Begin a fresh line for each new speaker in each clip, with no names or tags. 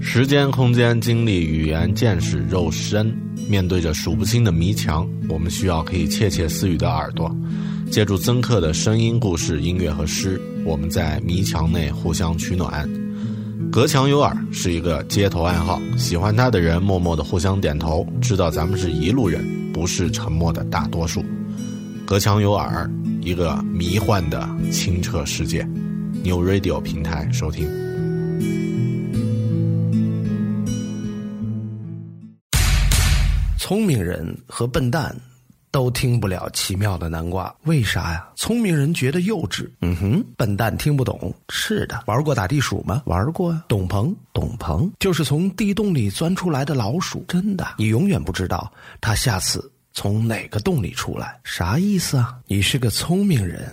时间、空间、精力、语言、见识、肉身，面对着数不清的迷墙，我们需要可以窃窃私语的耳朵。借助曾克的声音、故事、音乐和诗，我们在迷墙内互相取暖。隔墙有耳是一个街头暗号，喜欢他的人默默的互相点头，知道咱们是一路人，不是沉默的大多数。隔墙有耳，一个迷幻的清澈世界。New Radio 平台收听。
聪明人和笨蛋都听不了奇妙的南瓜，为啥呀？聪明人觉得幼稚，嗯哼，笨蛋听不懂。是的，玩过打地鼠吗？玩过啊。董鹏，董鹏，就是从地洞里钻出来的老鼠，真的，你永远不知道他下次从哪个洞里出来。啥意思啊？你是个聪明人。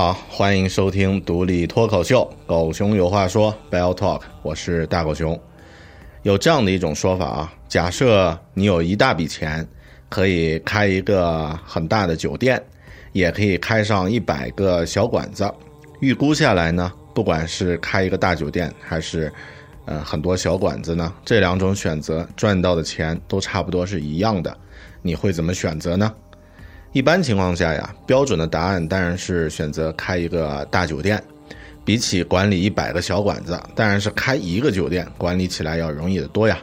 好，欢迎收听独立脱口秀《狗熊有话说》Bell Talk，我是大狗熊。有这样的一种说法啊，假设你有一大笔钱，可以开一个很大的酒店，也可以开上一百个小馆子。预估下来呢，不管是开一个大酒店，还是呃很多小馆子呢，这两种选择赚到的钱都差不多是一样的。你会怎么选择呢？一般情况下呀，标准的答案当然是选择开一个大酒店。比起管理一百个小馆子，当然是开一个酒店管理起来要容易得多呀。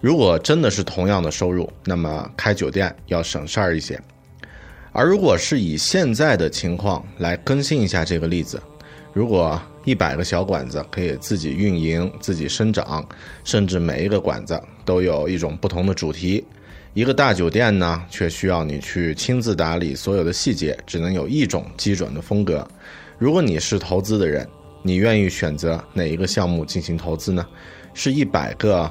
如果真的是同样的收入，那么开酒店要省事儿一些。而如果是以现在的情况来更新一下这个例子，如果一百个小馆子可以自己运营、自己生长，甚至每一个馆子都有一种不同的主题。一个大酒店呢，却需要你去亲自打理所有的细节，只能有一种基准的风格。如果你是投资的人，你愿意选择哪一个项目进行投资呢？是一百个，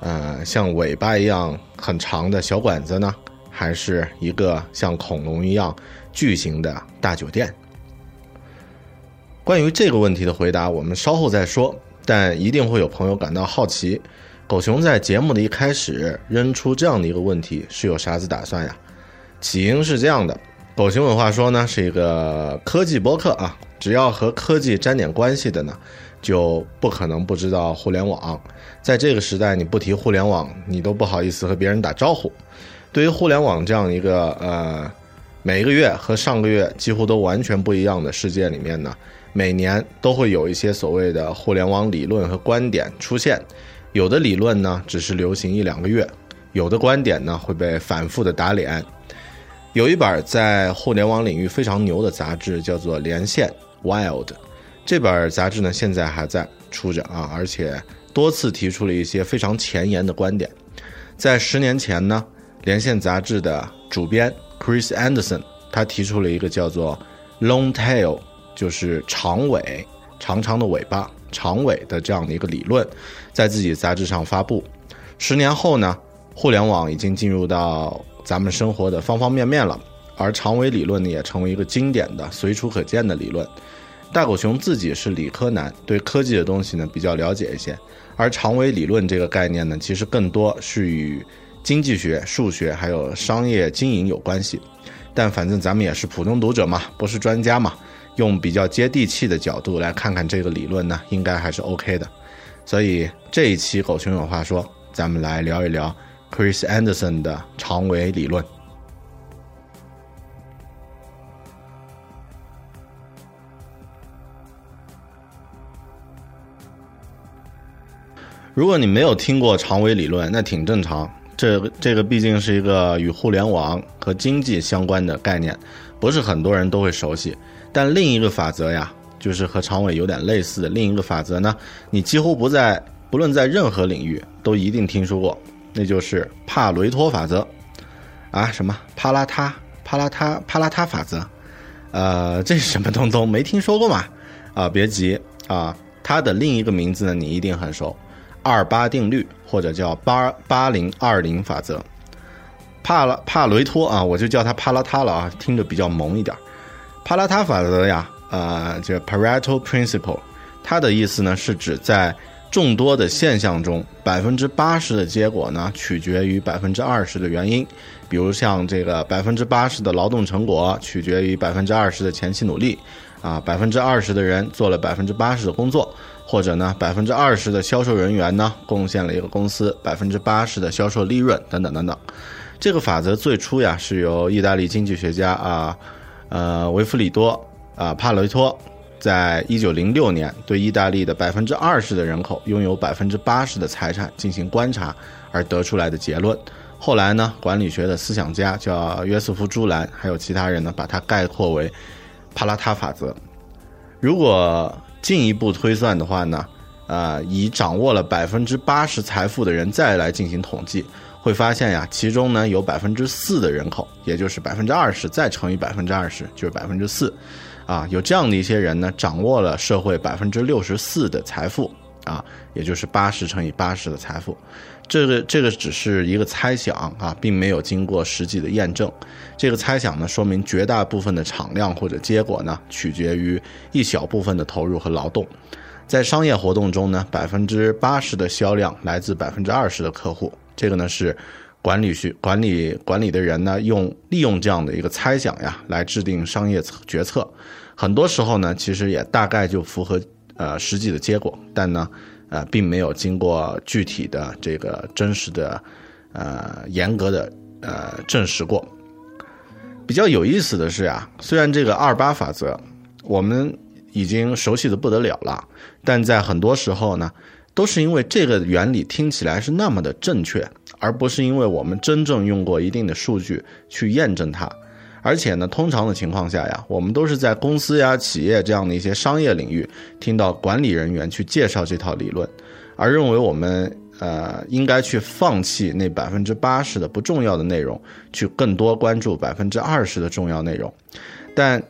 呃，像尾巴一样很长的小馆子呢，还是一个像恐龙一样巨型的大酒店？关于这个问题的回答，我们稍后再说。但一定会有朋友感到好奇。狗熊在节目的一开始扔出这样的一个问题，是有啥子打算呀？起因是这样的，狗熊有话说呢，是一个科技博客啊，只要和科技沾点关系的呢，就不可能不知道互联网。在这个时代，你不提互联网，你都不好意思和别人打招呼。对于互联网这样一个呃，每一个月和上个月几乎都完全不一样的世界里面呢，每年都会有一些所谓的互联网理论和观点出现。有的理论呢，只是流行一两个月；有的观点呢，会被反复的打脸。有一本在互联网领域非常牛的杂志，叫做《连线》（Wild）。这本杂志呢，现在还在出着啊，而且多次提出了一些非常前沿的观点。在十年前呢，《连线》杂志的主编 Chris Anderson 他提出了一个叫做 “long tail” 就是长尾，长长的尾巴，长尾的这样的一个理论，在自己杂志上发布。十年后呢，互联网已经进入到咱们生活的方方面面了，而长尾理论呢，也成为一个经典的、随处可见的理论。大狗熊自己是理科男，对科技的东西呢比较了解一些，而长尾理论这个概念呢，其实更多是与经济学、数学还有商业经营有关系。但反正咱们也是普通读者嘛，不是专家嘛，用比较接地气的角度来看看这个理论呢，应该还是 OK 的。所以这一期狗熊有话说，咱们来聊一聊 Chris Anderson 的长尾理论。如果你没有听过长尾理论，那挺正常。这这个毕竟是一个与互联网和经济相关的概念，不是很多人都会熟悉。但另一个法则呀，就是和长尾有点类似的另一个法则呢，你几乎不在不论在任何领域都一定听说过，那就是帕雷托法则。啊，什么帕拉塔帕拉塔帕拉塔法则？呃，这是什么东东？没听说过嘛？啊，别急啊，它的另一个名字呢，你一定很熟。二八定律，或者叫八八零二零法则，帕拉帕雷托啊，我就叫它帕拉塔了啊，听着比较萌一点。帕拉塔法则呀，呃，叫 Pareto Principle，它的意思呢是指在众多的现象中，百分之八十的结果呢取决于百分之二十的原因。比如像这个百分之八十的劳动成果取决于百分之二十的前期努力，啊，百分之二十的人做了百分之八十的工作。或者呢，百分之二十的销售人员呢，贡献了一个公司百分之八十的销售利润，等等等等。这个法则最初呀，是由意大利经济学家啊，呃，维弗里多啊帕雷托，在一九零六年对意大利的百分之二十的人口拥有百分之八十的财产进行观察而得出来的结论。后来呢，管理学的思想家叫约瑟夫朱兰，还有其他人呢，把它概括为帕拉塔法则。如果进一步推算的话呢，呃，以掌握了百分之八十财富的人再来进行统计，会发现呀，其中呢有百分之四的人口，也就是百分之二十再乘以百分之二十，就是百分之四，啊，有这样的一些人呢，掌握了社会百分之六十四的财富，啊，也就是八十乘以八十的财富。这个这个只是一个猜想啊，并没有经过实际的验证。这个猜想呢，说明绝大部分的产量或者结果呢，取决于一小部分的投入和劳动。在商业活动中呢，百分之八十的销量来自百分之二十的客户。这个呢是管理学管理管理的人呢用利用这样的一个猜想呀，来制定商业决策。很多时候呢，其实也大概就符合呃实际的结果，但呢。呃，并没有经过具体的这个真实的，呃，严格的呃证实过。比较有意思的是呀，虽然这个二八法则我们已经熟悉的不得了了，但在很多时候呢，都是因为这个原理听起来是那么的正确，而不是因为我们真正用过一定的数据去验证它。而且呢，通常的情况下呀，我们都是在公司呀、企业这样的一些商业领域，听到管理人员去介绍这套理论，而认为我们呃应该去放弃那百分之八十的不重要的内容，去更多关注百分之二十的重要内容。但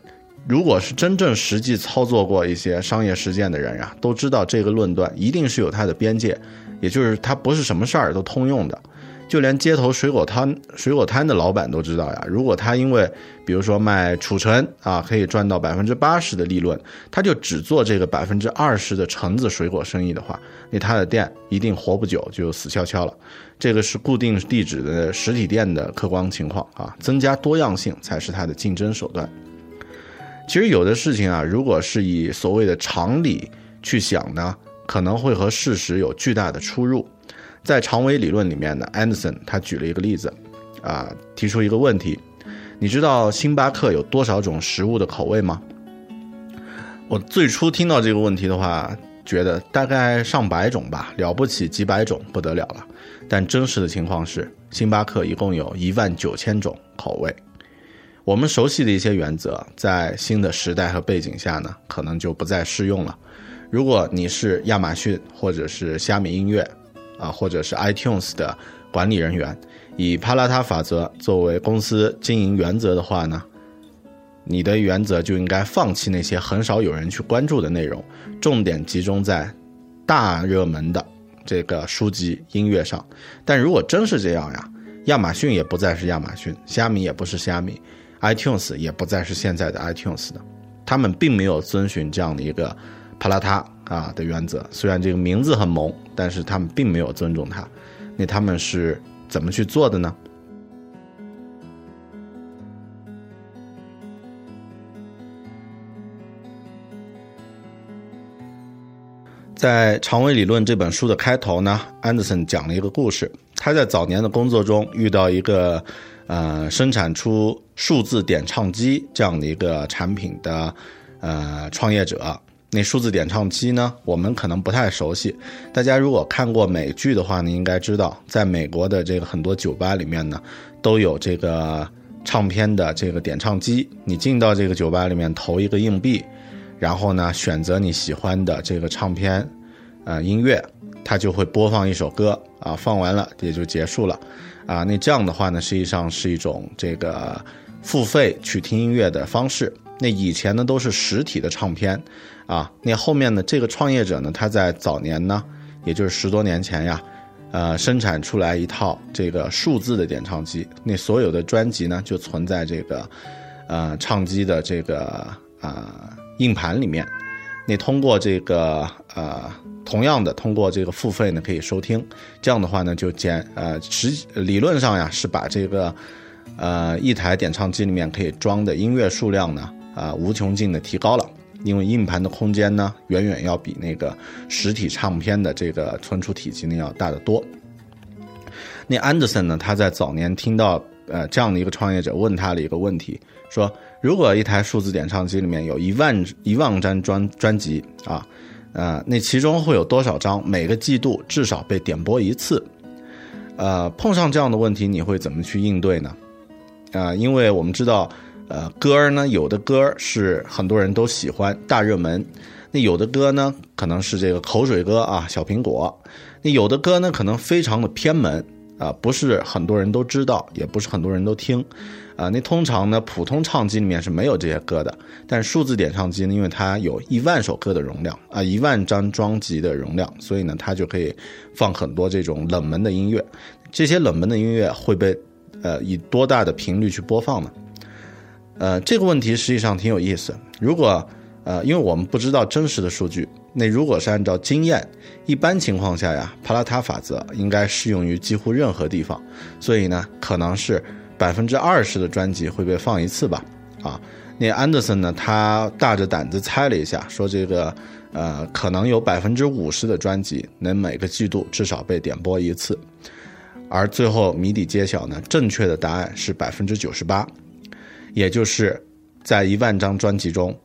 如果是真正实际操作过一些商业实践的人呀，都知道这个论断一定是有它的边界，也就是它不是什么事儿都通用的。就连街头水果摊、水果摊的老板都知道呀。如果他因为，比如说卖储橙啊，可以赚到百分之八十的利润，他就只做这个百分之二十的橙子水果生意的话，那他的店一定活不久就死翘翘了。这个是固定地址的实体店的客观情况啊。增加多样性才是它的竞争手段。其实有的事情啊，如果是以所谓的常理去想呢，可能会和事实有巨大的出入。在长尾理论里面呢，安德森他举了一个例子，啊，提出一个问题：你知道星巴克有多少种食物的口味吗？我最初听到这个问题的话，觉得大概上百种吧，了不起几百种不得了了。但真实的情况是，星巴克一共有一万九千种口味。我们熟悉的一些原则，在新的时代和背景下呢，可能就不再适用了。如果你是亚马逊或者是虾米音乐。啊，或者是 iTunes 的管理人员，以帕拉塔法则作为公司经营原则的话呢，你的原则就应该放弃那些很少有人去关注的内容，重点集中在大热门的这个书籍音乐上。但如果真是这样呀，亚马逊也不再是亚马逊，虾米也不是虾米，iTunes 也不再是现在的 iTunes 的，他们并没有遵循这样的一个帕拉塔啊的原则。虽然这个名字很萌，但是他们并没有尊重他。那他们是怎么去做的呢？在《长尾理论》这本书的开头呢，安德森讲了一个故事。他在早年的工作中遇到一个，呃，生产出数字点唱机这样的一个产品的，呃，创业者。那数字点唱机呢，我们可能不太熟悉。大家如果看过美剧的话呢，应该知道，在美国的这个很多酒吧里面呢，都有这个唱片的这个点唱机。你进到这个酒吧里面投一个硬币。然后呢，选择你喜欢的这个唱片，呃，音乐，它就会播放一首歌啊，放完了也就结束了，啊，那这样的话呢，实际上是一种这个付费去听音乐的方式。那以前呢都是实体的唱片，啊，那后面呢这个创业者呢，他在早年呢，也就是十多年前呀，呃，生产出来一套这个数字的点唱机，那所有的专辑呢就存在这个，呃，唱机的这个啊。硬盘里面，你通过这个呃，同样的通过这个付费呢可以收听，这样的话呢就减呃实理论上呀是把这个呃一台点唱机里面可以装的音乐数量呢啊无穷尽的提高了，因为硬盘的空间呢远远要比那个实体唱片的这个存储体积呢要大得多。那安德森呢他在早年听到呃这样的一个创业者问他的一个问题说。如果一台数字点唱机里面有一万一万张专专辑啊，呃，那其中会有多少张每个季度至少被点播一次？呃，碰上这样的问题，你会怎么去应对呢？啊，因为我们知道，呃，歌呢，有的歌是很多人都喜欢大热门，那有的歌呢，可能是这个口水歌啊，小苹果，那有的歌呢，可能非常的偏门啊，不是很多人都知道，也不是很多人都听。啊，那通常呢，普通唱机里面是没有这些歌的，但数字点唱机呢，因为它有一万首歌的容量啊，一万张专辑的容量，所以呢，它就可以放很多这种冷门的音乐。这些冷门的音乐会被呃以多大的频率去播放呢？呃，这个问题实际上挺有意思。如果呃，因为我们不知道真实的数据，那如果是按照经验，一般情况下呀，帕拉塔法则应该适用于几乎任何地方，所以呢，可能是。百分之二十的专辑会被放一次吧？啊，那安德森呢？他大着胆子猜了一下，说这个呃，可能有百分之五十的专辑能每个季度至少被点播一次，而最后谜底揭晓呢，正确的答案是百分之九十八，也就是在一万张专辑中，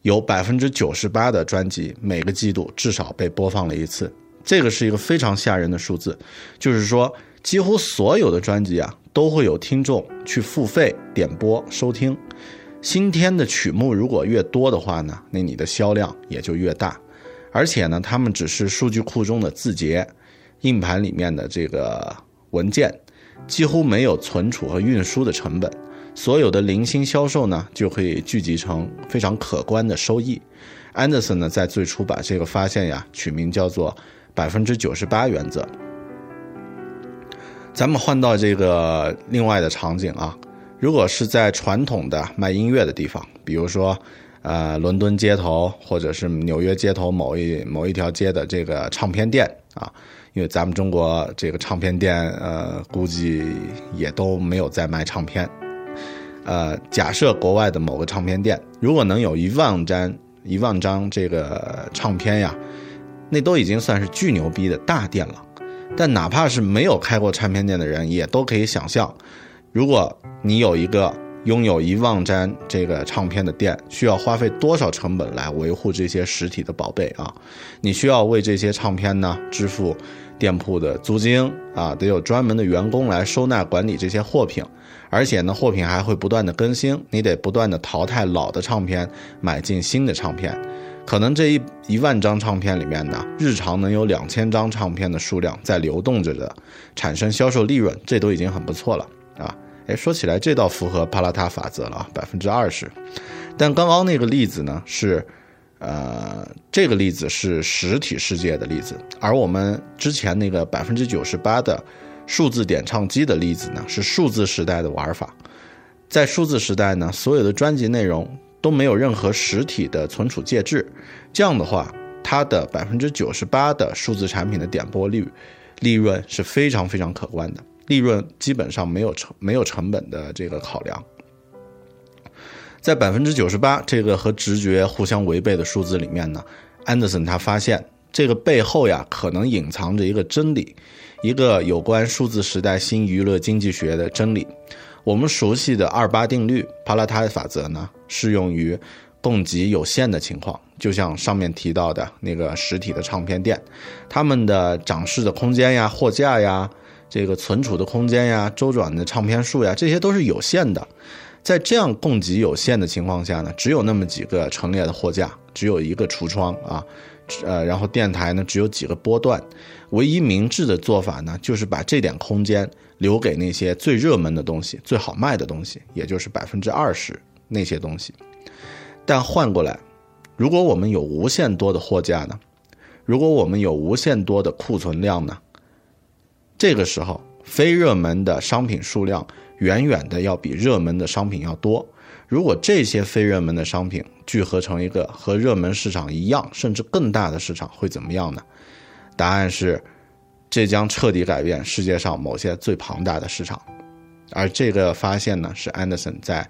有百分之九十八的专辑每个季度至少被播放了一次，这个是一个非常吓人的数字，就是说。几乎所有的专辑啊，都会有听众去付费点播收听。新添的曲目如果越多的话呢，那你的销量也就越大。而且呢，他们只是数据库中的字节，硬盘里面的这个文件，几乎没有存储和运输的成本。所有的零星销售呢，就可以聚集成非常可观的收益。安德森呢，在最初把这个发现呀，取名叫做“百分之九十八原则”。咱们换到这个另外的场景啊，如果是在传统的卖音乐的地方，比如说，呃，伦敦街头或者是纽约街头某一某一条街的这个唱片店啊，因为咱们中国这个唱片店，呃，估计也都没有在卖唱片。呃，假设国外的某个唱片店，如果能有一万张一万张这个唱片呀，那都已经算是巨牛逼的大店了。但哪怕是没有开过唱片店的人，也都可以想象，如果你有一个拥有一万张这个唱片的店，需要花费多少成本来维护这些实体的宝贝啊？你需要为这些唱片呢支付店铺的租金啊，得有专门的员工来收纳管理这些货品，而且呢，货品还会不断的更新，你得不断的淘汰老的唱片，买进新的唱片。可能这一一万张唱片里面呢，日常能有两千张唱片的数量在流动着的，产生销售利润，这都已经很不错了啊！哎，说起来这倒符合帕拉塔法则了啊，百分之二十。但刚刚那个例子呢是，呃，这个例子是实体世界的例子，而我们之前那个百分之九十八的数字点唱机的例子呢是数字时代的玩法。在数字时代呢，所有的专辑内容都没有任何实体的存储介质，这样的话，它的百分之九十八的数字产品的点播率利润是非常非常可观的，利润基本上没有成没有成本的这个考量。在百分之九十八这个和直觉互相违背的数字里面呢，安德森他发现这个背后呀，可能隐藏着一个真理，一个有关数字时代新娱乐经济学的真理。我们熟悉的二八定律、帕拉塔法则呢，适用于供给有限的情况，就像上面提到的那个实体的唱片店，他们的展示的空间呀、货架呀、这个存储的空间呀、周转的唱片数呀，这些都是有限的。在这样供给有限的情况下呢，只有那么几个陈列的货架，只有一个橱窗啊，呃，然后电台呢只有几个波段，唯一明智的做法呢，就是把这点空间留给那些最热门的东西、最好卖的东西，也就是百分之二十那些东西。但换过来，如果我们有无限多的货架呢？如果我们有无限多的库存量呢？这个时候，非热门的商品数量。远远的要比热门的商品要多。如果这些非热门的商品聚合成一个和热门市场一样，甚至更大的市场，会怎么样呢？答案是，这将彻底改变世界上某些最庞大的市场。而这个发现呢，是 Anderson 在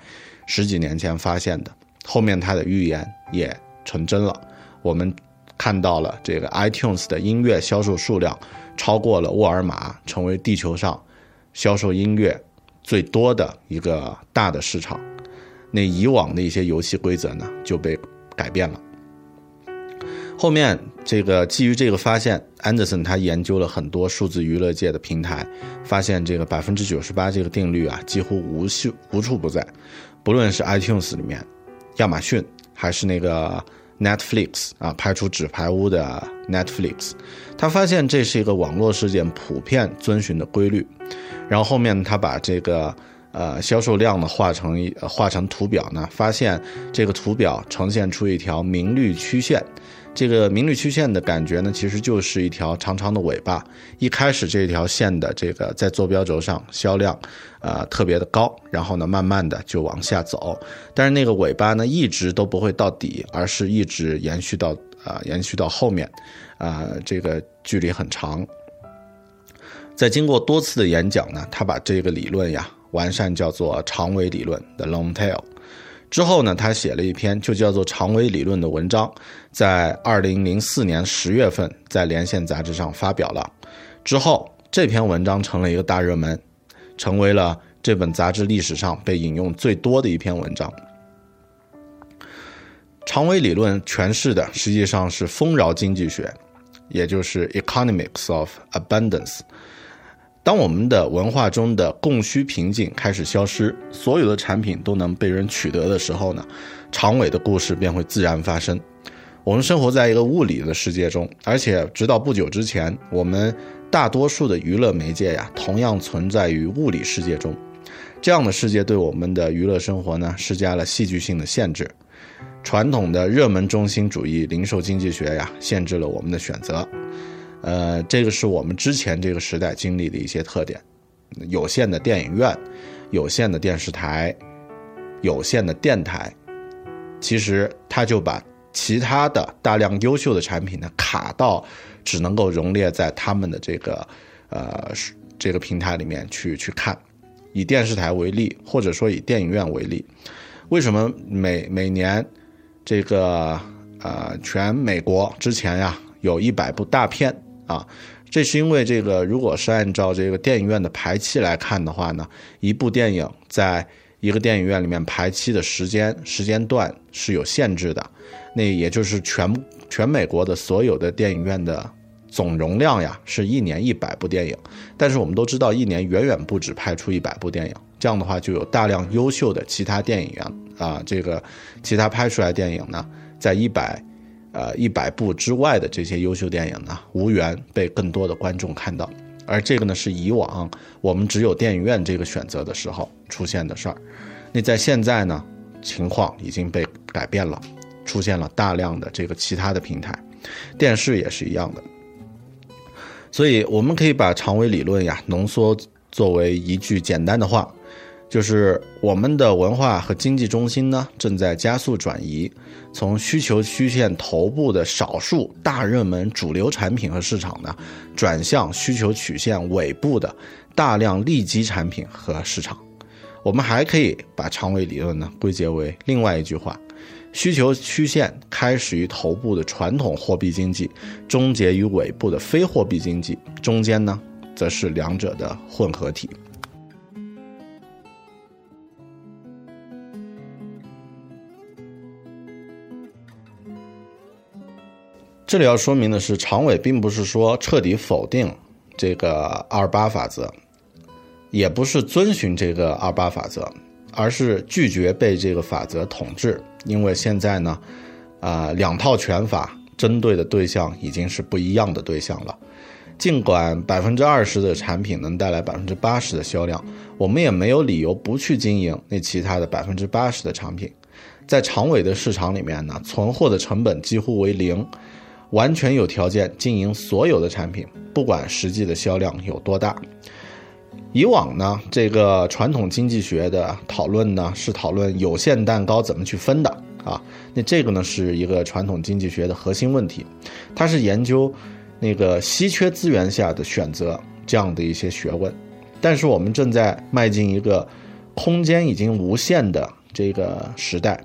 十几年前发现的。后面他的预言也成真了。我们看到了这个 iTunes 的音乐销售数量超过了沃尔玛，成为地球上销售音乐。最多的一个大的市场，那以往的一些游戏规则呢就被改变了。后面这个基于这个发现，安德森他研究了很多数字娱乐界的平台，发现这个百分之九十八这个定律啊几乎无处无处不在，不论是 iTunes 里面，亚马逊还是那个 Netflix 啊，拍出纸牌屋的 Netflix，他发现这是一个网络事件普遍遵循的规律。然后后面他把这个呃销售量呢画成一画成图表呢，发现这个图表呈现出一条明绿曲线，这个明绿曲线的感觉呢，其实就是一条长长的尾巴。一开始这条线的这个在坐标轴上销量，呃特别的高，然后呢慢慢的就往下走，但是那个尾巴呢一直都不会到底，而是一直延续到啊延续到后面，啊这个距离很长。在经过多次的演讲呢，他把这个理论呀完善，叫做长尾理论的 long tail。之后呢，他写了一篇就叫做长尾理论的文章，在二零零四年十月份在连线杂志上发表了。之后这篇文章成了一个大热门，成为了这本杂志历史上被引用最多的一篇文章。长尾理论诠释的实际上是丰饶经济学，也就是 economics of abundance。当我们的文化中的供需瓶颈开始消失，所有的产品都能被人取得的时候呢，长尾的故事便会自然发生。我们生活在一个物理的世界中，而且直到不久之前，我们大多数的娱乐媒介呀，同样存在于物理世界中。这样的世界对我们的娱乐生活呢，施加了戏剧性的限制。传统的热门中心主义零售经济学呀，限制了我们的选择。呃，这个是我们之前这个时代经历的一些特点：有限的电影院、有限的电视台、有限的电台。其实，他就把其他的大量优秀的产品呢卡到只能够容列在他们的这个呃这个平台里面去去看。以电视台为例，或者说以电影院为例，为什么每每年这个呃全美国之前呀有一百部大片？啊，这是因为这个，如果是按照这个电影院的排期来看的话呢，一部电影在一个电影院里面排期的时间时间段是有限制的，那也就是全全美国的所有的电影院的总容量呀，是一年一百部电影，但是我们都知道，一年远远不止拍出一百部电影，这样的话就有大量优秀的其他电影院啊，这个其他拍出来电影呢，在一百。呃，一百部之外的这些优秀电影呢，无缘被更多的观众看到。而这个呢是以往我们只有电影院这个选择的时候出现的事儿。那在现在呢，情况已经被改变了，出现了大量的这个其他的平台，电视也是一样的。所以我们可以把长尾理论呀浓缩作为一句简单的话，就是我们的文化和经济中心呢正在加速转移，从需求曲线头部的少数大热门主流产品和市场呢，转向需求曲线尾部的大量利基产品和市场。我们还可以把长尾理论呢归结为另外一句话。需求曲线开始于头部的传统货币经济，终结于尾部的非货币经济，中间呢，则是两者的混合体。这里要说明的是，长尾并不是说彻底否定这个二八法则，也不是遵循这个二八法则。而是拒绝被这个法则统治，因为现在呢，啊，两套拳法针对的对象已经是不一样的对象了。尽管百分之二十的产品能带来百分之八十的销量，我们也没有理由不去经营那其他的百分之八十的产品。在长尾的市场里面呢，存货的成本几乎为零，完全有条件经营所有的产品，不管实际的销量有多大。以往呢，这个传统经济学的讨论呢，是讨论有限蛋糕怎么去分的啊。那这个呢，是一个传统经济学的核心问题，它是研究那个稀缺资源下的选择这样的一些学问。但是我们正在迈进一个空间已经无限的这个时代。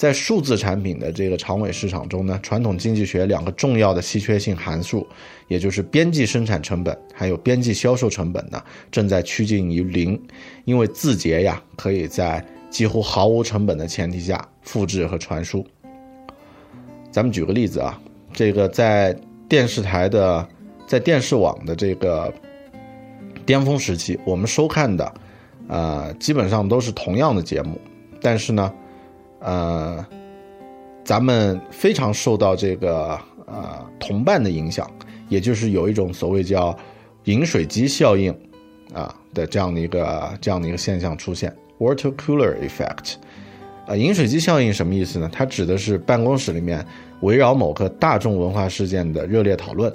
在数字产品的这个长尾市场中呢，传统经济学两个重要的稀缺性函数，也就是边际生产成本还有边际销售成本呢，正在趋近于零。因为字节呀，可以在几乎毫无成本的前提下复制和传输。咱们举个例子啊，这个在电视台的，在电视网的这个巅峰时期，我们收看的，呃，基本上都是同样的节目，但是呢。呃，咱们非常受到这个呃同伴的影响，也就是有一种所谓叫饮水机效应啊的这样的一个这样的一个现象出现，water cooler effect。呃，饮水机效应什么意思呢？它指的是办公室里面围绕某个大众文化事件的热烈讨论。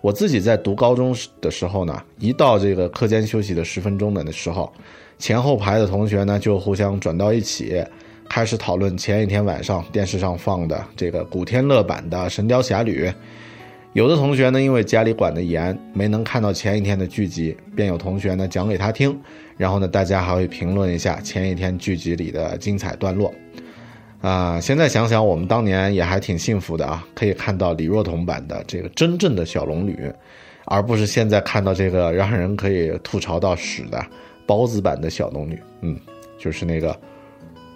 我自己在读高中的时候呢，一到这个课间休息的十分钟的的时候，前后排的同学呢就互相转到一起。开始讨论前一天晚上电视上放的这个古天乐版的《神雕侠侣》，有的同学呢因为家里管得严，没能看到前一天的剧集，便有同学呢讲给他听，然后呢大家还会评论一下前一天剧集里的精彩段落。啊，现在想想我们当年也还挺幸福的啊，可以看到李若彤版的这个真正的小龙女，而不是现在看到这个让人可以吐槽到屎的包子版的小龙女。嗯，就是那个。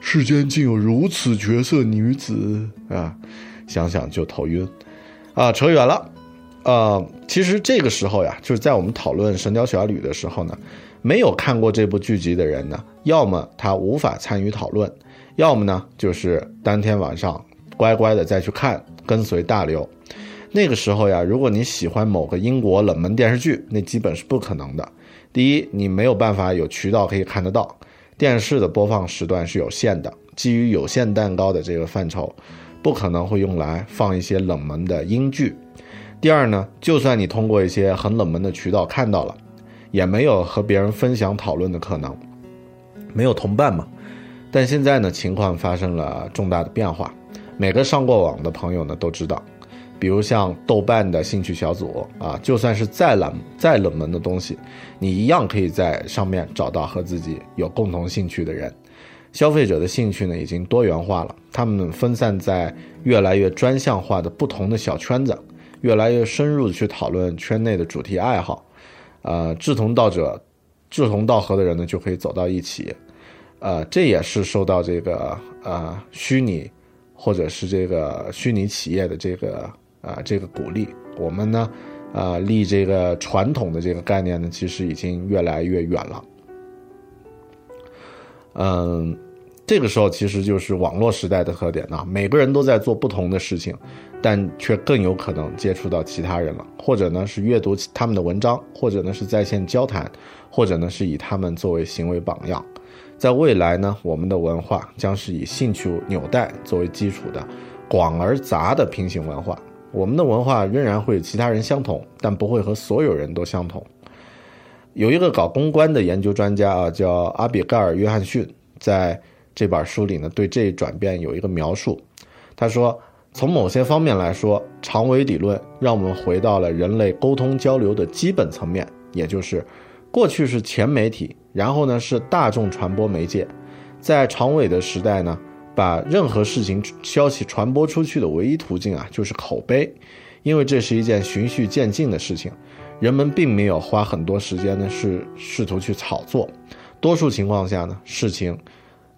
世间竟有如此绝色女子啊！想想就头晕，啊，扯远了，啊，其实这个时候呀，就是在我们讨论《神雕侠侣》的时候呢，没有看过这部剧集的人呢，要么他无法参与讨论，要么呢就是当天晚上乖乖的再去看，跟随大流。那个时候呀，如果你喜欢某个英国冷门电视剧，那基本是不可能的。第一，你没有办法有渠道可以看得到。电视的播放时段是有限的，基于有限蛋糕的这个范畴，不可能会用来放一些冷门的英剧。第二呢，就算你通过一些很冷门的渠道看到了，也没有和别人分享讨论的可能，没有同伴嘛。但现在呢，情况发生了重大的变化，每个上过网的朋友呢都知道。比如像豆瓣的兴趣小组啊，就算是再冷再冷门的东西，你一样可以在上面找到和自己有共同兴趣的人。消费者的兴趣呢已经多元化了，他们分散在越来越专项化的不同的小圈子，越来越深入的去讨论圈内的主题爱好。呃，志同道者、志同道合的人呢就可以走到一起。呃，这也是受到这个呃虚拟或者是这个虚拟企业的这个。啊，这个鼓励我们呢，啊，离这个传统的这个概念呢，其实已经越来越远了。嗯，这个时候其实就是网络时代的特点啊，每个人都在做不同的事情，但却更有可能接触到其他人了，或者呢是阅读他们的文章，或者呢是在线交谈，或者呢是以他们作为行为榜样。在未来呢，我们的文化将是以兴趣纽带作为基础的广而杂的平行文化。我们的文化仍然会与其他人相同，但不会和所有人都相同。有一个搞公关的研究专家啊，叫阿比盖尔·约翰逊，在这本书里呢，对这一转变有一个描述。他说，从某些方面来说，长尾理论让我们回到了人类沟通交流的基本层面，也就是过去是前媒体，然后呢是大众传播媒介。在长尾的时代呢，把任何事情消息传播出去的唯一途径啊，就是口碑，因为这是一件循序渐进的事情，人们并没有花很多时间呢是试图去炒作，多数情况下呢，事情。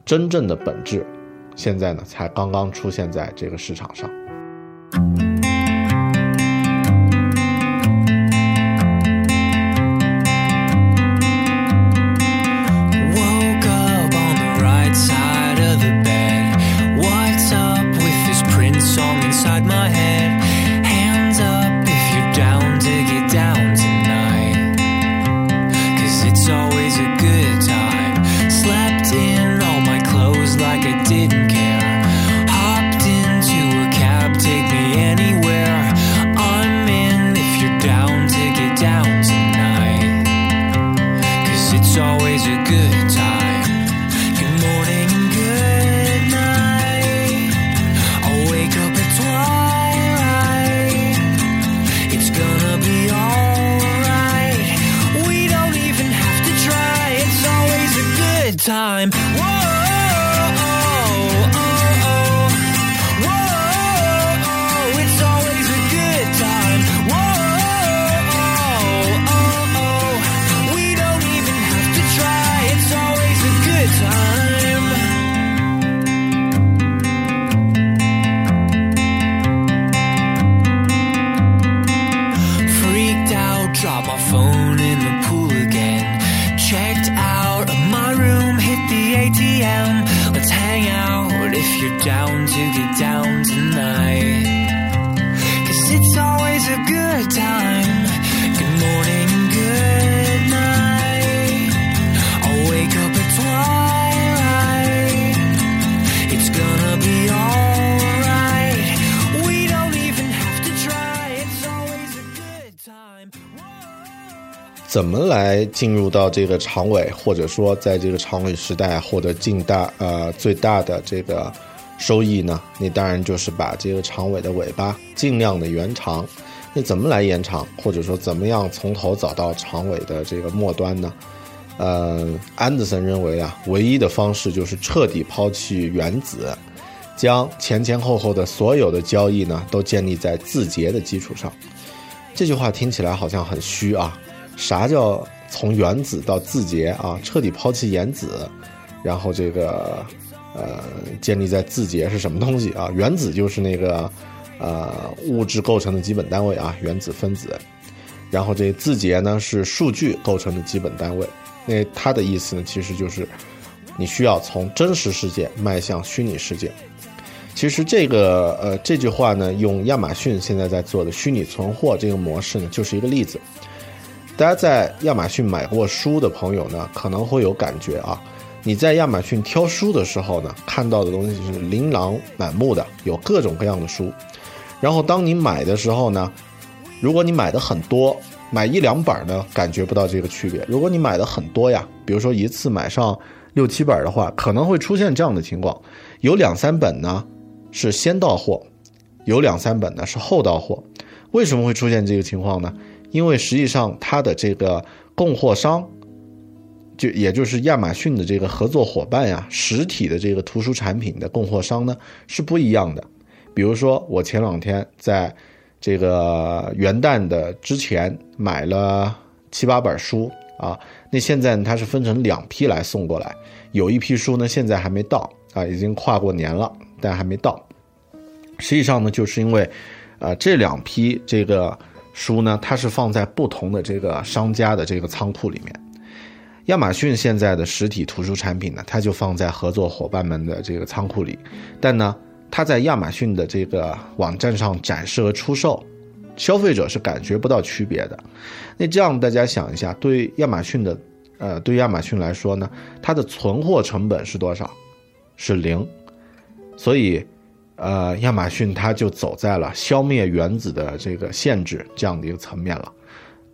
真正的本质，现在呢才刚刚出现在这个市场上。time. 怎么来进入到这个长尾，或者说在这个长尾时代获得近大呃最大的这个收益呢？你当然就是把这个长尾的尾巴尽量的延长。那怎么来延长，或者说怎么样从头找到长尾的这个末端呢？呃，安德森认为啊，唯一的方式就是彻底抛弃原子，将前前后后的所有的交易呢都建立在字节的基础上。这句话听起来好像很虚啊。啥叫从原子到字节啊？彻底抛弃原子，然后这个呃，建立在字节是什么东西啊？原子就是那个呃物质构成的基本单位啊，原子分子。然后这字节呢是数据构成的基本单位。那它的意思呢，其实就是你需要从真实世界迈向虚拟世界。其实这个呃这句话呢，用亚马逊现在在做的虚拟存货这个模式呢，就是一个例子。大家在亚马逊买过书的朋友呢，可能会有感觉啊。你在亚马逊挑书的时候呢，看到的东西是琳琅满目的，有各种各样的书。然后当你买的时候呢，如果你买的很多，买一两本呢，感觉不到这个区别。如果你买的很多呀，比如说一次买上六七本的话，可能会出现这样的情况：有两三本呢是先到货，有两三本呢是后到货。为什么会出现这个情况呢？因为实际上，它的这个供货商，就也就是亚马逊的这个合作伙伴呀，实体的这个图书产品的供货商呢是不一样的。比如说，我前两天在这个元旦的之前买了七八本书啊，那现在它是分成两批来送过来，有一批书呢现在还没到啊，已经跨过年了，但还没到。实际上呢，就是因为，呃，这两批这个。书呢，它是放在不同的这个商家的这个仓库里面。亚马逊现在的实体图书产品呢，它就放在合作伙伴们的这个仓库里，但呢，它在亚马逊的这个网站上展示和出售，消费者是感觉不到区别的。那这样大家想一下，对亚马逊的，呃，对亚马逊来说呢，它的存货成本是多少？是零。所以，呃，亚马逊它就走在了消灭原子的这个限制这样的一个层面了。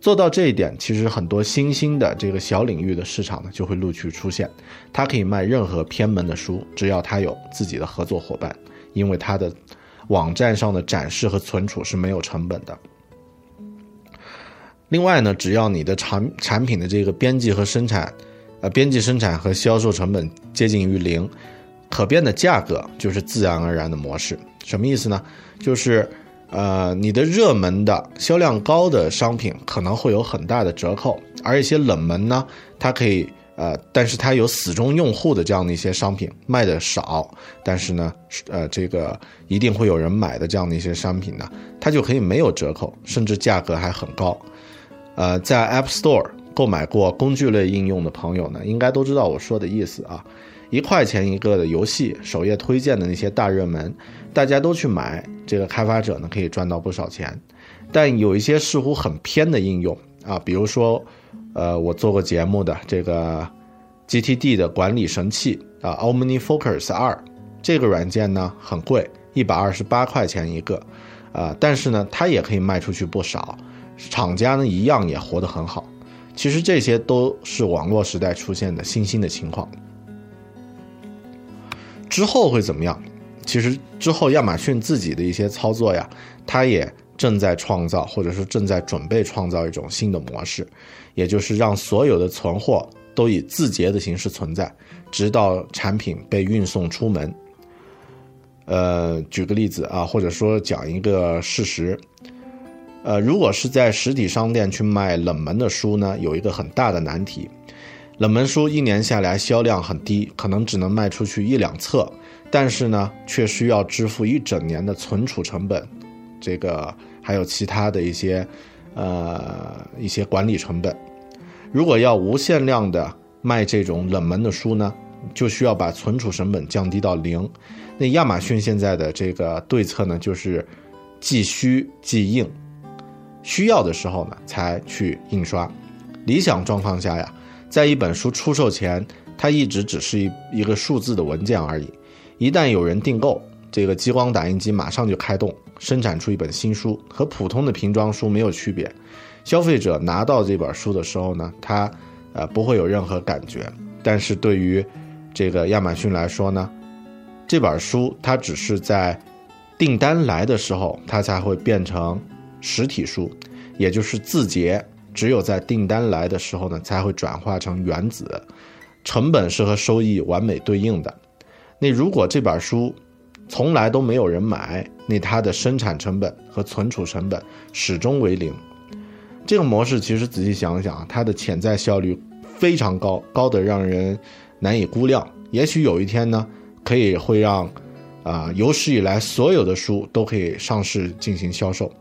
做到这一点，其实很多新兴的这个小领域的市场呢，就会陆续出现。它可以卖任何偏门的书，只要它有自己的合作伙伴，因为它的网站上的展示和存储是没有成本的。另外呢，只要你的产产品的这个编辑和生产，呃，编辑生产和销售成本接近于零，可变的价格就是自然而然的模式。什么意思呢？就是。呃，你的热门的销量高的商品可能会有很大的折扣，而一些冷门呢，它可以呃，但是它有死忠用户的这样的一些商品卖的少，但是呢，呃，这个一定会有人买的这样的一些商品呢，它就可以没有折扣，甚至价格还很高。呃，在 App Store 购买过工具类应用的朋友呢，应该都知道我说的意思啊。一块钱一个的游戏首页推荐的那些大热门，大家都去买，这个开发者呢可以赚到不少钱。但有一些似乎很偏的应用啊，比如说，呃，我做过节目的这个 GTD 的管理神器啊，OmniFocus 二，这个软件呢很贵，一百二十八块钱一个，啊，但是呢它也可以卖出去不少，厂家呢一样也活得很好。其实这些都是网络时代出现的新兴的情况。之后会怎么样？其实之后亚马逊自己的一些操作呀，它也正在创造，或者说正在准备创造一种新的模式，也就是让所有的存货都以字节的形式存在，直到产品被运送出门。呃，举个例子啊，或者说讲一个事实，呃，如果是在实体商店去卖冷门的书呢，有一个很大的难题。冷门书一年下来销量很低，可能只能卖出去一两册，但是呢，却需要支付一整年的存储成本，这个还有其他的一些，呃，一些管理成本。如果要无限量的卖这种冷门的书呢，就需要把存储成本降低到零。那亚马逊现在的这个对策呢，就是既需即印，需要的时候呢才去印刷。理想状况下呀。在一本书出售前，它一直只是一一个数字的文件而已。一旦有人订购，这个激光打印机马上就开动，生产出一本新书，和普通的瓶装书没有区别。消费者拿到这本书的时候呢，他呃不会有任何感觉。但是对于这个亚马逊来说呢，这本书它只是在订单来的时候，它才会变成实体书，也就是字节。只有在订单来的时候呢，才会转化成原子，成本是和收益完美对应的。那如果这本书从来都没有人买，那它的生产成本和存储成本始终为零。这个模式其实仔细想想，它的潜在效率非常高，高的让人难以估量。也许有一天呢，可以会让啊有史以来所有的书都可以上市进行销售。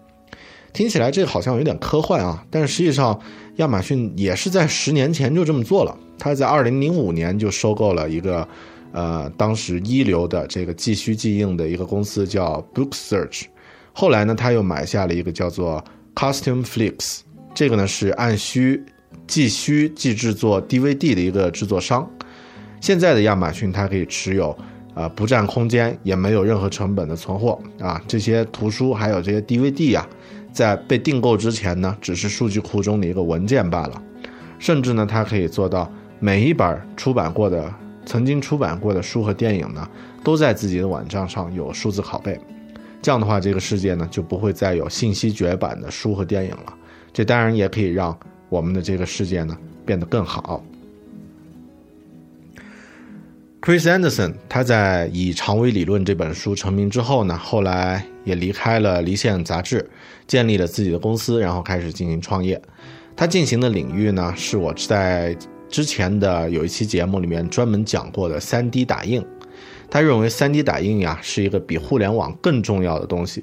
听起来这好像有点科幻啊，但是实际上，亚马逊也是在十年前就这么做了。他在二零零五年就收购了一个，呃，当时一流的这个即需即应的一个公司，叫 Book Search。后来呢，他又买下了一个叫做 Custom Flix，这个呢是按需即需即制作 DVD 的一个制作商。现在的亚马逊，它可以持有，呃，不占空间，也没有任何成本的存货啊，这些图书还有这些 DVD 呀。在被订购之前呢，只是数据库中的一个文件罢了。甚至呢，它可以做到每一本出版过的、曾经出版过的书和电影呢，都在自己的网站上有数字拷贝。这样的话，这个世界呢就不会再有信息绝版的书和电影了。这当然也可以让我们的这个世界呢变得更好。Chris Anderson 他在以长尾理论这本书成名之后呢，后来也离开了离线杂志。建立了自己的公司，然后开始进行创业。他进行的领域呢，是我在之前的有一期节目里面专门讲过的 3D 打印。他认为 3D 打印呀是一个比互联网更重要的东西。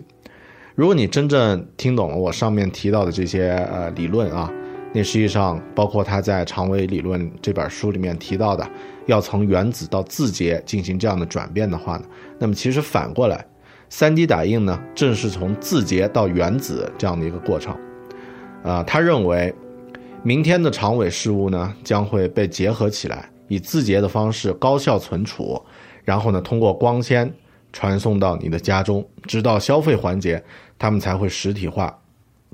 如果你真正听懂了我上面提到的这些呃理论啊，那实际上包括他在《长尾理论》这本书里面提到的，要从原子到字节进行这样的转变的话呢，那么其实反过来，3D 打印呢正是从字节到原子这样的一个过程。啊，他认为，明天的长尾事物呢将会被结合起来，以字节的方式高效存储，然后呢通过光纤传送到你的家中，直到消费环节，它们才会实体化，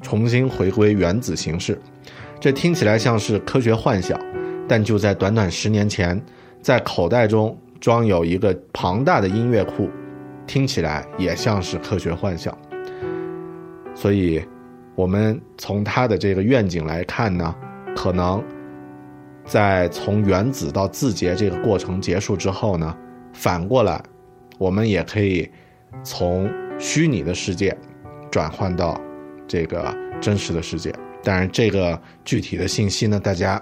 重新回归原子形式。这听起来像是科学幻想，但就在短短十年前，在口袋中装有一个庞大的音乐库，听起来也像是科学幻想。所以，我们从他的这个愿景来看呢，可能在从原子到字节这个过程结束之后呢，反过来，我们也可以从虚拟的世界转换到这个真实的世界。当然，这个具体的信息呢，大家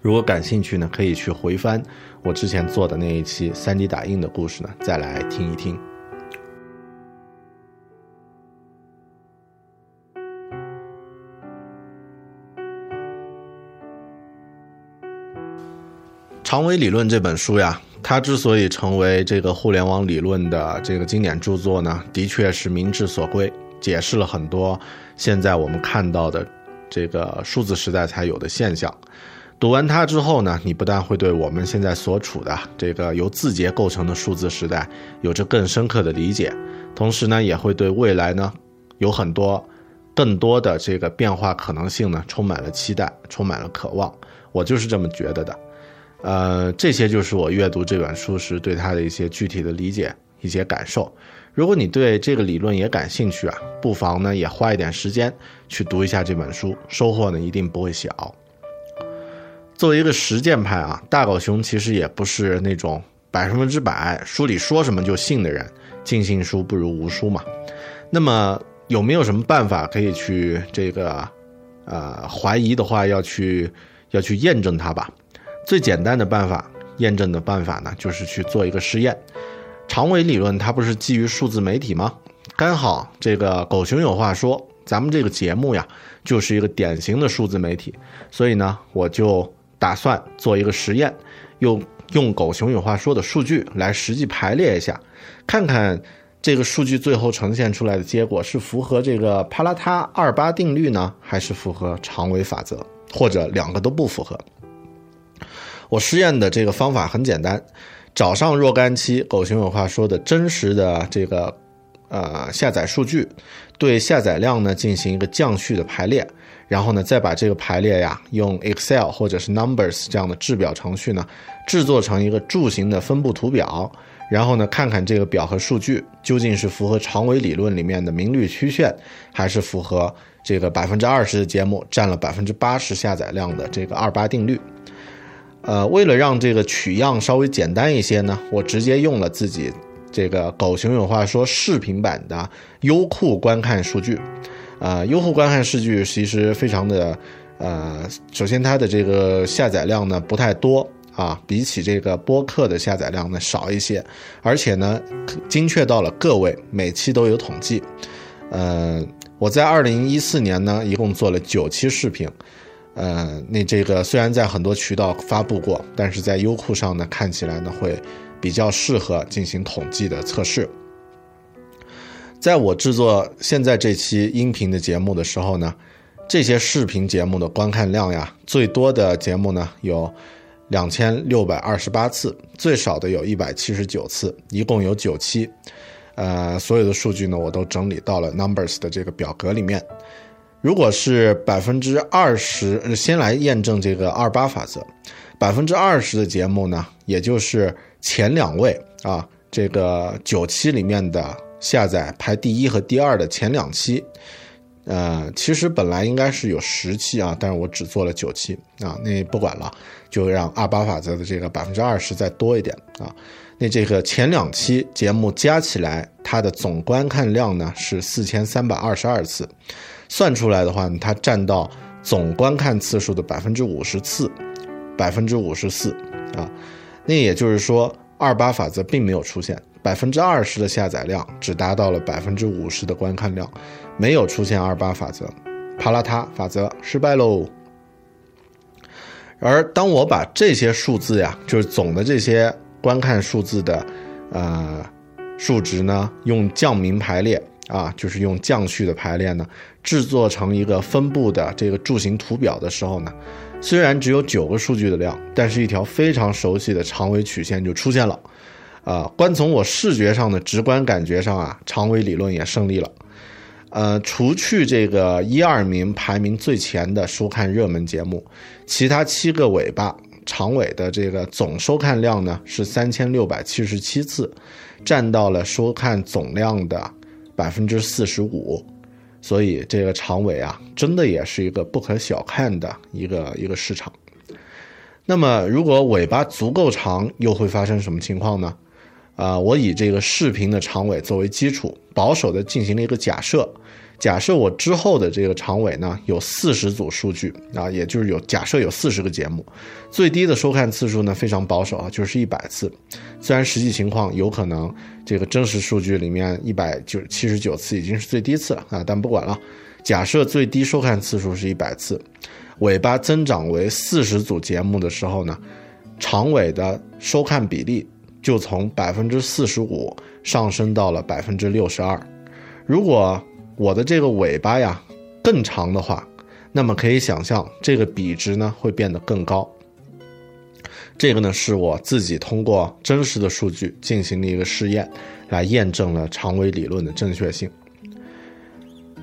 如果感兴趣呢，可以去回翻我之前做的那一期 3D 打印的故事呢，再来听一听。长尾理论这本书呀，它之所以成为这个互联网理论的这个经典著作呢，的确是民智所归。解释了很多现在我们看到的这个数字时代才有的现象。读完它之后呢，你不但会对我们现在所处的这个由字节构成的数字时代有着更深刻的理解，同时呢，也会对未来呢有很多更多的这个变化可能性呢充满了期待，充满了渴望。我就是这么觉得的。呃，这些就是我阅读这本书时对它的一些具体的理解、一些感受。如果你对这个理论也感兴趣啊，不妨呢也花一点时间去读一下这本书，收获呢一定不会小。作为一个实践派啊，大狗熊其实也不是那种百分之百书里说什么就信的人，尽信书不如无书嘛。那么有没有什么办法可以去这个，呃，怀疑的话要去要去验证它吧？最简单的办法，验证的办法呢，就是去做一个实验。长尾理论它不是基于数字媒体吗？刚好这个狗熊有话说，咱们这个节目呀，就是一个典型的数字媒体，所以呢，我就打算做一个实验，用用狗熊有话说的数据来实际排列一下，看看这个数据最后呈现出来的结果是符合这个帕拉塔二八定律呢，还是符合长尾法则，或者两个都不符合？我实验的这个方法很简单。找上若干期狗熊有话说的真实的这个呃下载数据，对下载量呢进行一个降序的排列，然后呢再把这个排列呀用 Excel 或者是 Numbers 这样的制表程序呢制作成一个柱形的分布图表，然后呢看看这个表和数据究竟是符合长尾理论里面的明率曲线，还是符合这个百分之二十的节目占了百分之八十下载量的这个二八定律。呃，为了让这个取样稍微简单一些呢，我直接用了自己这个狗熊有话说视频版的优酷观看数据。呃，优酷观看数据其实非常的，呃，首先它的这个下载量呢不太多啊，比起这个播客的下载量呢少一些，而且呢精确到了个位，每期都有统计。呃，我在二零一四年呢一共做了九期视频。呃，那这个虽然在很多渠道发布过，但是在优酷上呢，看起来呢会比较适合进行统计的测试。在我制作现在这期音频的节目的时候呢，这些视频节目的观看量呀，最多的节目呢有两千六百二十八次，最少的有一百七十九次，一共有九期。呃，所有的数据呢，我都整理到了 Numbers 的这个表格里面。如果是百分之二十，先来验证这个二八法则。百分之二十的节目呢，也就是前两位啊，这个九期里面的下载排第一和第二的前两期，呃，其实本来应该是有十期啊，但是我只做了九期啊，那不管了，就让二八法则的这个百分之二十再多一点啊。那这个前两期节目加起来，它的总观看量呢是四千三百二十二次。算出来的话，它占到总观看次数的百分之五十次，百分之五十四啊。那也就是说，二八法则并没有出现，百分之二十的下载量只达到了百分之五十的观看量，没有出现二八法则。帕拉塔法则失败喽。而当我把这些数字呀，就是总的这些观看数字的，呃，数值呢，用降名排列啊，就是用降序的排列呢，制作成一个分布的这个柱形图表的时候呢，虽然只有九个数据的量，但是一条非常熟悉的长尾曲线就出现了。啊，观从我视觉上的直观感觉上啊，长尾理论也胜利了。呃，除去这个一二名排名最前的收看热门节目，其他七个尾巴长尾的这个总收看量呢是三千六百七十七次，占到了收看总量的百分之四十五。所以这个长尾啊，真的也是一个不可小看的一个一个市场。那么，如果尾巴足够长，又会发生什么情况呢？啊，我以这个视频的长尾作为基础，保守的进行了一个假设。假设我之后的这个长尾呢有四十组数据啊，也就是有假设有四十个节目，最低的收看次数呢非常保守啊，就是一百次。虽然实际情况有可能这个真实数据里面一百九七十九次已经是最低次了啊，但不管了。假设最低收看次数是一百次，尾巴增长为四十组节目的时候呢，长尾的收看比例就从百分之四十五上升到了百分之六十二。如果我的这个尾巴呀更长的话，那么可以想象这个比值呢会变得更高。这个呢是我自己通过真实的数据进行了一个试验，来验证了长尾理论的正确性。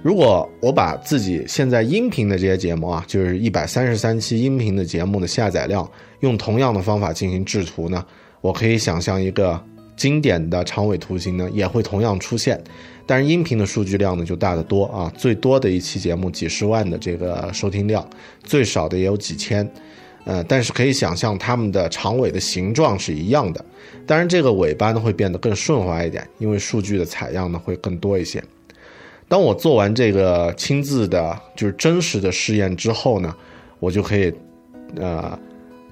如果我把自己现在音频的这些节目啊，就是一百三十三期音频的节目的下载量，用同样的方法进行制图呢，我可以想象一个经典的长尾图形呢也会同样出现。但是音频的数据量呢就大得多啊，最多的一期节目几十万的这个收听量，最少的也有几千，呃，但是可以想象它们的长尾的形状是一样的，当然这个尾巴呢会变得更顺滑一点，因为数据的采样呢会更多一些。当我做完这个亲自的，就是真实的试验之后呢，我就可以，呃，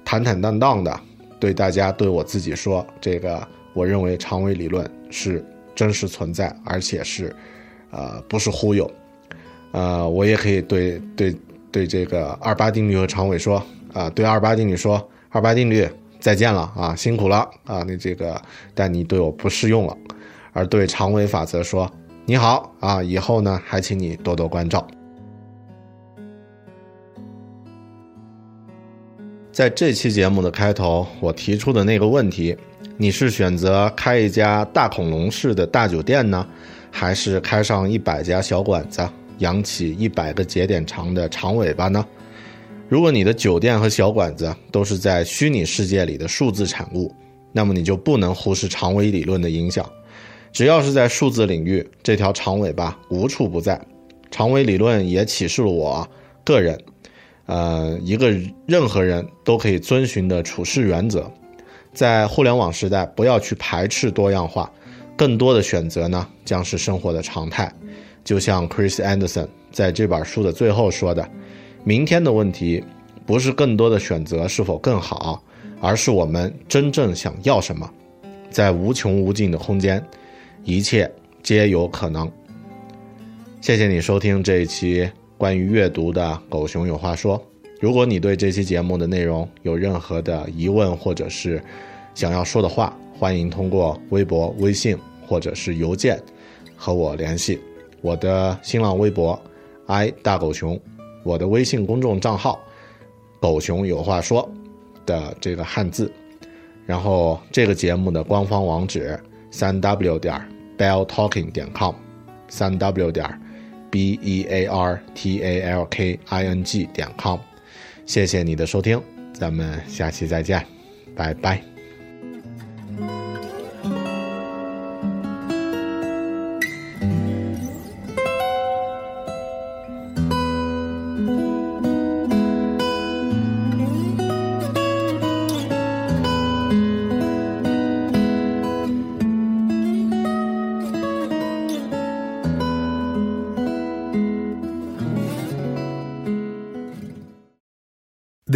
坦坦荡荡的对大家对我自己说，这个我认为长尾理论是。真实存在，而且是，呃，不是忽悠，呃，我也可以对对对这个二八定律和长尾说，啊，对二八定律说，二八定律再见了啊，辛苦了啊，那这个，但你对我不适用了，而对长尾法则说，你好啊，以后呢还请你多多关照。在这期节目的开头，我提出的那个问题。你是选择开一家大恐龙式的大酒店呢，还是开上一百家小馆子，扬起一百个节点长的长尾巴呢？如果你的酒店和小馆子都是在虚拟世界里的数字产物，那么你就不能忽视长尾理论的影响。只要是在数字领域，这条长尾巴无处不在。长尾理论也启示了我个人，呃，一个任何人都可以遵循的处事原则。在互联网时代，不要去排斥多样化，更多的选择呢将是生活的常态。就像 Chris Anderson 在这本书的最后说的：“明天的问题不是更多的选择是否更好，而是我们真正想要什么。在无穷无尽的空间，一切皆有可能。”谢谢你收听这一期关于阅读的《狗熊有话说》。如果你对这期节目的内容有任何的疑问，或者是想要说的话，欢迎通过微博、微信或者是邮件和我联系。我的新浪微博 i 大狗熊，我的微信公众账号狗熊有话说的这个汉字，然后这个节目的官方网址三 w 点 bell talking 点 com，三 w 点 b e a r t a l k i n g 点 com。谢谢你的收听，咱们下期再见，拜拜。